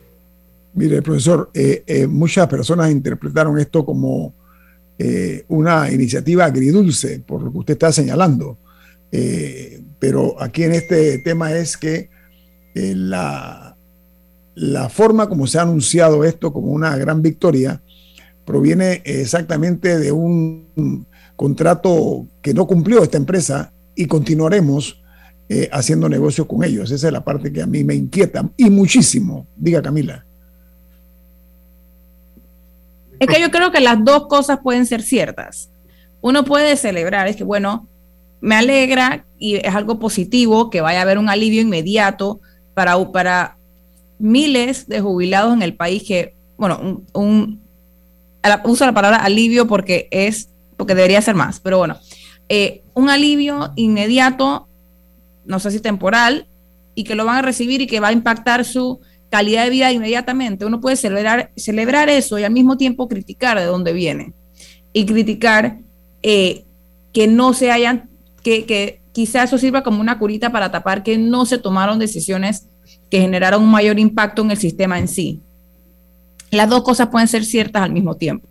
Mire, profesor, eh, eh, muchas personas interpretaron esto como una iniciativa agridulce, por lo que usted está señalando. Pero aquí en este tema es que la, la forma como se ha anunciado esto como una gran victoria proviene exactamente de un contrato que no cumplió esta empresa y continuaremos haciendo negocios con ellos. Esa es la parte que a mí me inquieta y muchísimo. Diga Camila.
Es que yo creo que las dos cosas pueden ser ciertas. Uno puede celebrar, es que bueno, me alegra y es algo positivo que vaya a haber un alivio inmediato para, para miles de jubilados en el país que, bueno, un, uso la palabra alivio porque es, porque debería ser más, pero bueno, eh, un alivio inmediato, no sé si temporal, y que lo van a recibir y que va a impactar su calidad de vida inmediatamente. Uno puede celebrar, celebrar eso y al mismo tiempo criticar de dónde viene. Y criticar eh, que no se hayan, que, que quizá eso sirva como una curita para tapar que no se tomaron decisiones que generaron un mayor impacto en el sistema en sí. Las dos cosas pueden ser ciertas al mismo tiempo.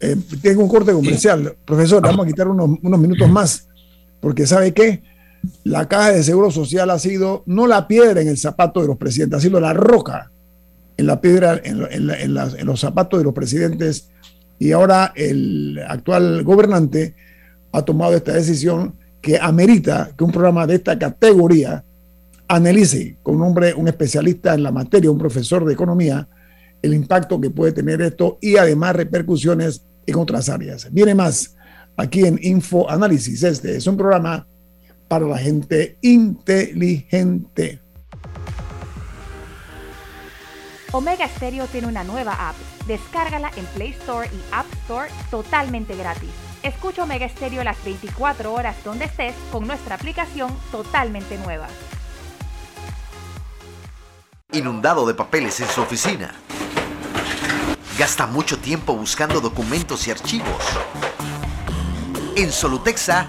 Eh, tengo un corte comercial. Profesor, vamos a quitar unos, minutos más, porque ¿sabe qué? la caja de seguro social ha sido no la piedra en el zapato de los presidentes, ha sido la roca en la piedra, en, los zapatos de los presidentes. Y ahora el actual gobernante ha tomado esta decisión que amerita que un programa de esta categoría analice con un hombre, un especialista en la materia, un profesor de economía, el impacto que puede tener esto y además repercusiones en otras áreas. Viene más aquí en Info Análisis. Este es un programa para la gente inteligente.
Omega Stereo tiene una nueva app. Descárgala en Play Store y App Store totalmente gratis. Escucha Omega Stereo las 24 horas donde estés con nuestra aplicación totalmente nueva.
inundado de papeles en su oficina. Gasta mucho tiempo buscando documentos y archivos. En Solutexa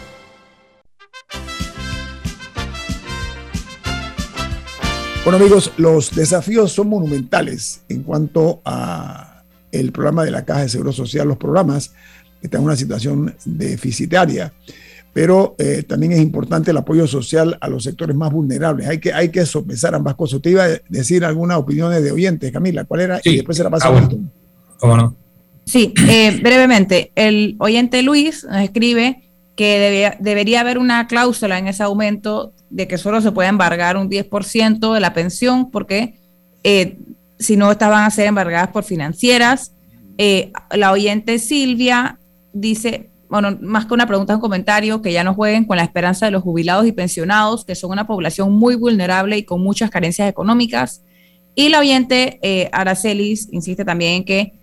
Bueno amigos, los desafíos son monumentales en cuanto a el programa de la Caja de Seguro Social, los programas que están en una situación deficitaria, pero eh, también es importante el apoyo social a los sectores más vulnerables. Hay que, hay que sopesar ambas cosas. Usted iba a decir algunas opiniones de oyentes, Camila, ¿cuál era? y después se la paso
ah,
a Milton.
¿Cómo no?
Sí, eh, brevemente, el oyente Luis nos escribe que debería haber una cláusula en ese aumento de que solo se puede embargar un 10% de la pensión, porque eh, si no, estas van a ser embargadas por financieras. Eh, la oyente Silvia dice, bueno, más que una pregunta, un comentario, que ya no jueguen con la esperanza de los jubilados y pensionados, que son una población muy vulnerable y con muchas carencias económicas. Y la oyente eh, Aracelis insiste también en que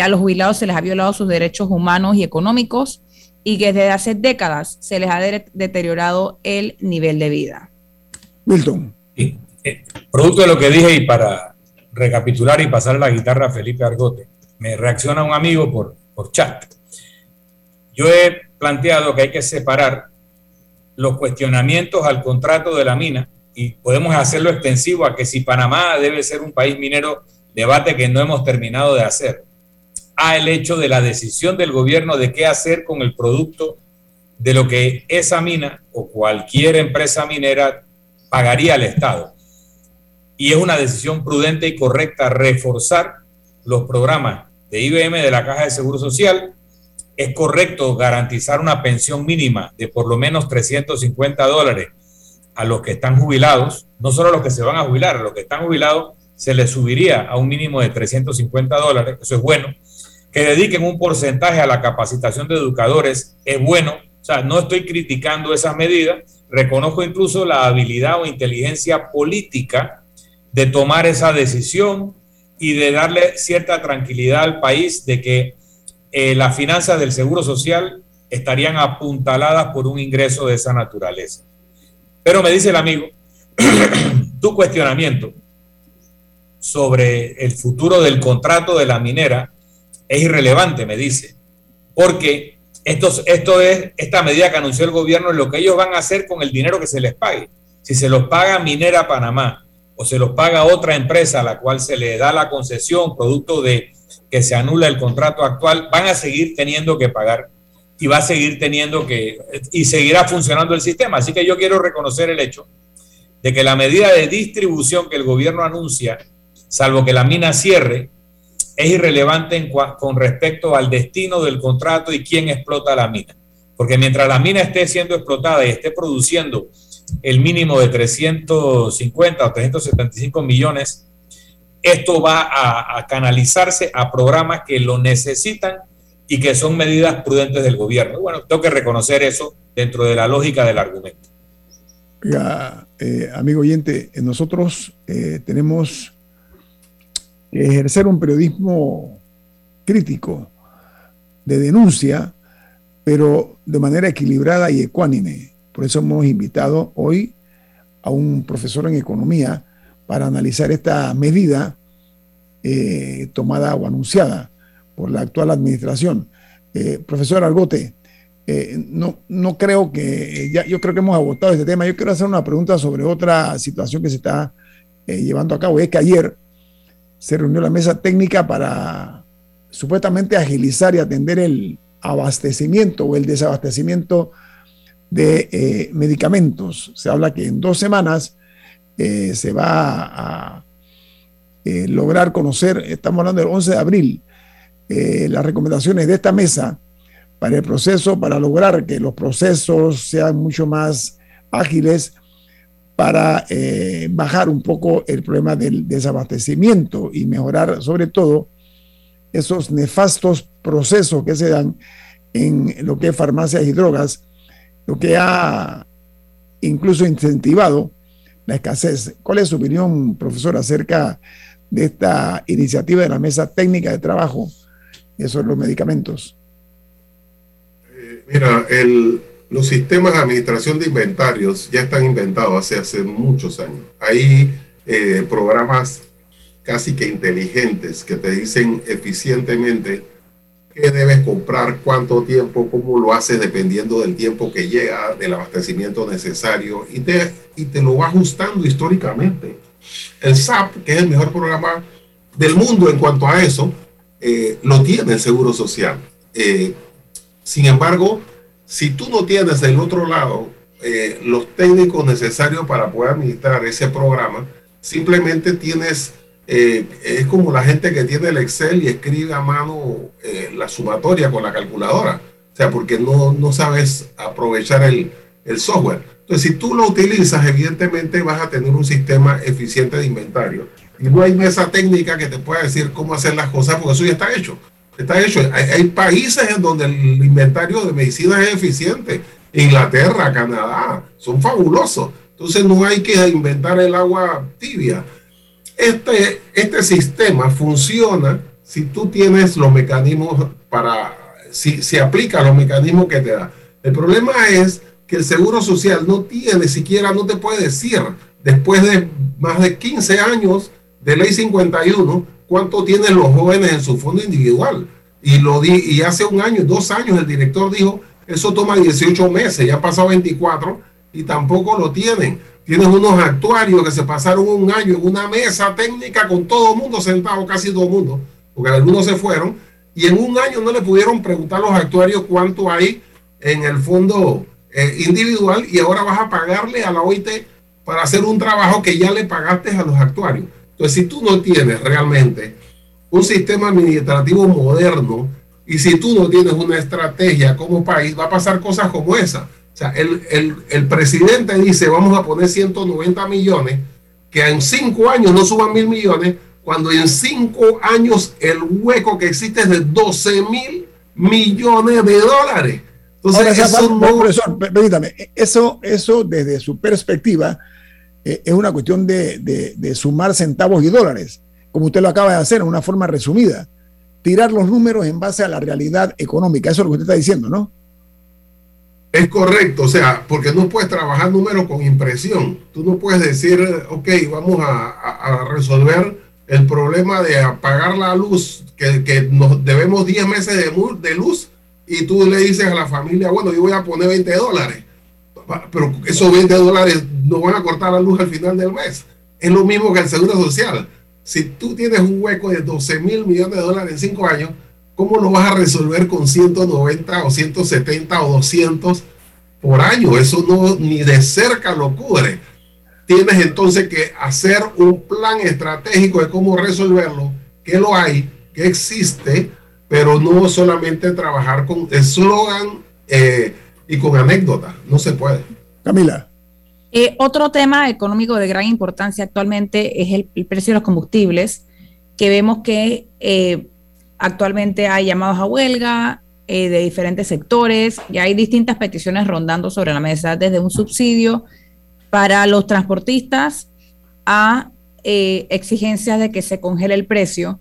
a los jubilados se les ha violado sus derechos humanos y económicos y que desde hace décadas se les ha deteriorado el nivel de vida.
Milton.
Eh, producto de lo que dije y para recapitular y pasar la guitarra a Felipe Argote, me reacciona un amigo por, por chat. Yo he planteado que hay que separar los cuestionamientos al contrato de la mina y podemos hacerlo extensivo a que si Panamá debe ser un país minero, debate que no hemos terminado de hacer a el hecho de la decisión del gobierno de qué hacer con el producto de lo que esa mina o cualquier empresa minera pagaría al Estado. Y es una decisión prudente y correcta reforzar los programas de IBM de la Caja de Seguro Social. Es correcto garantizar una pensión mínima de por lo menos 350 dólares a los que están jubilados, no solo a los que se van a jubilar, a los que están jubilados se les subiría a un mínimo de 350 dólares, eso es bueno que dediquen un porcentaje a la capacitación de educadores es bueno. O sea, no estoy criticando esas medidas, reconozco incluso la habilidad o inteligencia política de tomar esa decisión y de darle cierta tranquilidad al país de que eh, las finanzas del Seguro Social estarían apuntaladas por un ingreso de esa naturaleza. Pero me dice el amigo, tu cuestionamiento sobre el futuro del contrato de la minera es irrelevante, me dice, porque esto, es, esta medida que anunció el gobierno es lo que ellos van a hacer con el dinero que se les pague. Si se los paga Minera Panamá o se los paga otra empresa a la cual se le da la concesión producto de que se anula el contrato actual, van a seguir teniendo que pagar y va a seguir teniendo que, y seguirá funcionando el sistema. Así que yo quiero reconocer el hecho de que la medida de distribución que el gobierno anuncia, salvo que la mina cierre, es irrelevante con respecto al destino del contrato y quién explota la mina. Porque mientras la mina esté siendo explotada y esté produciendo el mínimo de 350 o 375 millones, esto va a, canalizarse a programas que lo necesitan y que son medidas prudentes del gobierno. Bueno, tengo que reconocer eso dentro de la lógica del argumento.
Eh, amigo oyente, nosotros eh, tenemos ejercer un periodismo crítico, de denuncia, pero de manera equilibrada y ecuánime. Por eso hemos invitado hoy a un profesor en economía para analizar esta medida eh, tomada o anunciada por la actual administración. Eh, profesor Argote, eh, no, no creo que, ya, yo creo que hemos agotado este tema. Yo quiero hacer una pregunta sobre otra situación que se está llevando a cabo. Es que ayer se reunió la mesa técnica para supuestamente agilizar y atender el abastecimiento o el desabastecimiento de eh, medicamentos. Se habla que en dos semanas eh, se va a, eh, lograr conocer, estamos hablando del 11 de abril, las recomendaciones de esta mesa para el proceso, para lograr que los procesos sean mucho más ágiles para eh, bajar un poco el problema del desabastecimiento y mejorar sobre todo esos nefastos procesos que se dan en lo que es farmacias y drogas, lo que ha incluso incentivado la escasez. ¿Cuál es su opinión, profesor, acerca de esta iniciativa de la Mesa Técnica de Trabajo sobre los medicamentos?
Eh, mira, el, los sistemas de administración de inventarios ya están inventados hace, hace muchos años. Hay eh, programas casi que inteligentes que te dicen eficientemente qué debes comprar, cuánto tiempo, cómo lo haces dependiendo del tiempo que llega, del abastecimiento necesario y te, y te lo va ajustando históricamente. El SAP, que es el mejor programa del mundo en cuanto a eso, eh, lo tiene el Seguro Social. Eh, sin embargo, si tú no tienes del otro lado eh, los técnicos necesarios para poder administrar ese programa, simplemente tienes, eh, es como la gente que tiene el Excel y escribe a mano eh, la sumatoria con la calculadora, o sea, porque no, no sabes aprovechar el, el software. Entonces, si tú lo utilizas, evidentemente vas a tener un sistema eficiente de inventario. Y no hay mesa técnica que te pueda decir cómo hacer las cosas, porque eso ya está hecho. Está hecho. Hay, países en donde el inventario de medicina es eficiente. Inglaterra, Canadá, son fabulosos. Entonces no hay que inventar el agua tibia. Este, este sistema funciona si tú tienes los mecanismos para, si, si aplica los mecanismos que te da. El problema es que el Seguro Social no tiene, siquiera no te puede decir, después de más de 15 años de ley 51, cuánto tienen los jóvenes en su fondo individual. Y, lo di, y hace un año, dos años, el director dijo, eso toma 18 meses, ya han pasado 24 y tampoco lo tienen. Tienes unos actuarios que se pasaron un año en una mesa técnica con todo el mundo sentado, casi todo el mundo, porque algunos se fueron, y en un año no le pudieron preguntar a los actuarios cuánto hay en el fondo eh, individual y ahora vas a pagarle a la OIT para hacer un trabajo que ya le pagaste a los actuarios. Entonces, si tú no tienes realmente un sistema administrativo moderno y si tú no tienes una estrategia como país, va a pasar cosas como esa. O sea, el, el, el presidente dice, vamos a poner 190 millones, que en cinco años no suban mil millones, cuando en cinco años el hueco que existe es de 12 mil millones de dólares.
Entonces, eso no... profesor, permítame, eso, eso desde su perspectiva eh, es una cuestión de, de, sumar centavos y dólares, como usted lo acaba de hacer en una forma resumida. Tirar los números en base a la realidad económica. Eso es lo que usted está diciendo, ¿no?
Es correcto, o sea, porque no puedes trabajar números con impresión. Tú no puedes decir, ok, vamos a, a, resolver el problema de apagar la luz, que, que nos debemos 10 meses de, de luz, y tú le dices a la familia, bueno, yo voy a poner 20 dólares pero esos 20 dólares no van a cortar la luz al final del mes. Es lo mismo que el seguro social. Si tú tienes un hueco de 12 mil millones de dólares en 5 años, ¿cómo lo vas a resolver con 190 o 170 o 200 por año? Eso no ni de cerca lo cubre. Tienes entonces que hacer un plan estratégico de cómo resolverlo, que lo hay, que existe, pero no solamente trabajar con eslogan. Eh, y con anécdotas. No se puede.
Camila.
Eh, otro tema económico de gran importancia actualmente es el, precio de los combustibles, que vemos que eh, actualmente hay llamados a huelga eh, de diferentes sectores y hay distintas peticiones rondando sobre la mesa, desde un subsidio para los transportistas a exigencias de que se congele el precio.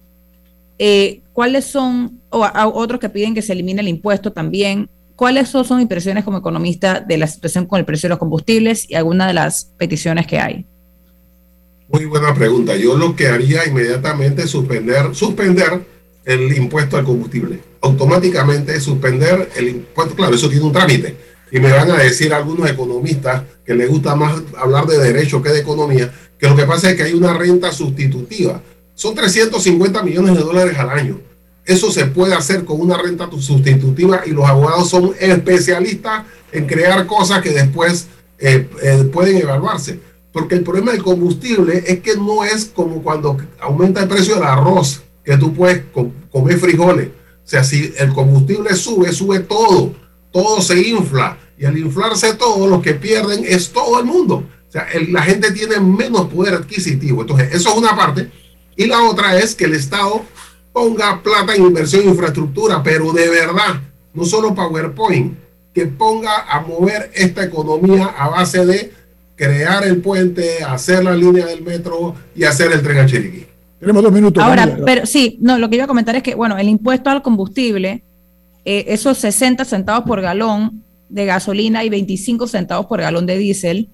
¿Cuáles son, o a otros que piden que se elimine el impuesto también? ¿Cuáles son sus impresiones como economista de la situación con el precio de los combustibles y alguna de las peticiones que hay?
Muy buena pregunta. Yo lo que haría inmediatamente es suspender, suspender el impuesto al combustible. Automáticamente suspender el impuesto. Claro, eso tiene un trámite. Y me van a decir algunos economistas que les gusta más hablar de derecho que de economía, que lo que pasa es que hay una renta sustitutiva. Son 350 millones de dólares al año eso se puede hacer con una renta sustitutiva y los abogados son especialistas en crear cosas que después eh, eh, pueden evaluarse. Porque el problema del combustible es que no es como cuando aumenta el precio del arroz, que tú puedes comer frijoles. O sea, si el combustible sube, sube todo, todo se infla. Y al inflarse todo, los que pierden es todo el mundo. O sea, la gente tiene menos poder adquisitivo. Entonces, eso es una parte. Y la otra es que el Estado ponga plata en inversión en infraestructura, pero de verdad, no solo PowerPoint, que ponga a mover esta economía a base de crear el puente, hacer la línea del metro y hacer el tren a Chiriquí.
Tenemos dos minutos.
Ahora, pero sí, no, lo que iba a comentar es que, bueno, el impuesto al combustible, eh, esos 60 centavos por galón de gasolina y 25 centavos por galón de diésel,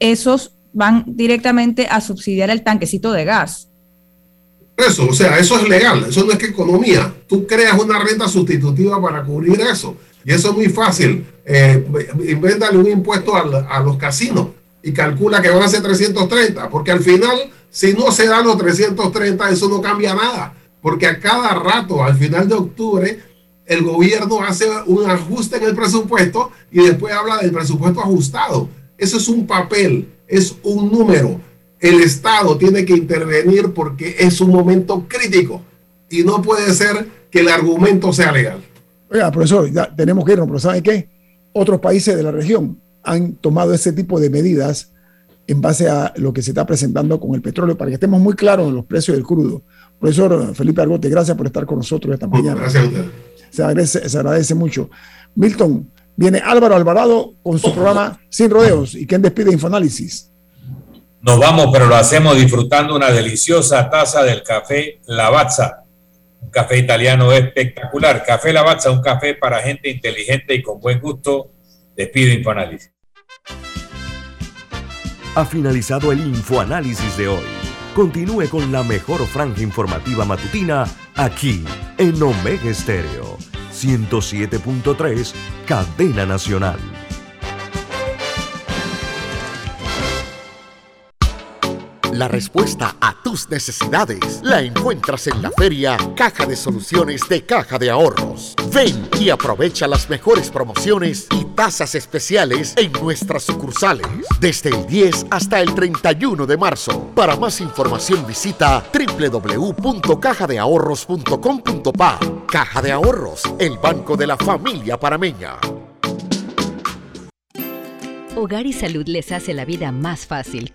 esos van directamente a subsidiar el tanquecito de gas.
Eso, o sea, eso es legal, eso no es que economía. Tú creas una renta sustitutiva para cubrir eso. Y eso es muy fácil. Eh, invéntale un impuesto a los casinos y calcula que van a ser 330, porque al final, si no se dan los 330, eso no cambia nada, porque a cada rato, al final de octubre, el gobierno hace un ajuste en el presupuesto y después habla del presupuesto ajustado. Eso es un papel, es un número. El Estado tiene que intervenir porque es un momento crítico y no puede ser que el argumento sea legal.
Oiga, profesor, ya tenemos que irnos, pero ¿sabe qué? Otros países de la región han tomado ese tipo de medidas en base a lo que se está presentando con el petróleo, para que estemos muy claros en los precios del crudo. Profesor Felipe Argote, gracias por estar con nosotros esta mañana.
Gracias a usted.
Se agradece, se agradece mucho. Milton, viene Álvaro Alvarado con su programa Sin Rodeos. ¿Y quién despide Infoanálisis?
Nos vamos, pero lo hacemos disfrutando una deliciosa taza del café Lavazza. Un café italiano espectacular. Café Lavazza, un café para gente inteligente y con buen gusto. Despide Infoanálisis.
Ha finalizado el Infoanálisis de hoy. Continúe con la mejor franja informativa matutina aquí en Omega Estéreo 107.3, Cadena Nacional.
La respuesta a tus necesidades la encuentras en la feria Caja de Soluciones de Caja de Ahorros. Ven y aprovecha las mejores promociones y tasas especiales en nuestras sucursales desde el 10 hasta el 31 de marzo. Para más información visita www.cajadeahorros.com.pa. Caja de Ahorros, el banco de la familia parameña.
Hogar y Salud les hace la vida más fácil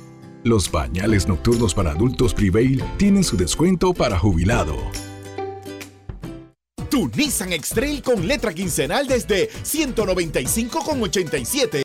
Los pañales nocturnos para adultos Prevail tienen su descuento para jubilado.
Tu Nissan X-Trail con letra quincenal desde 195,87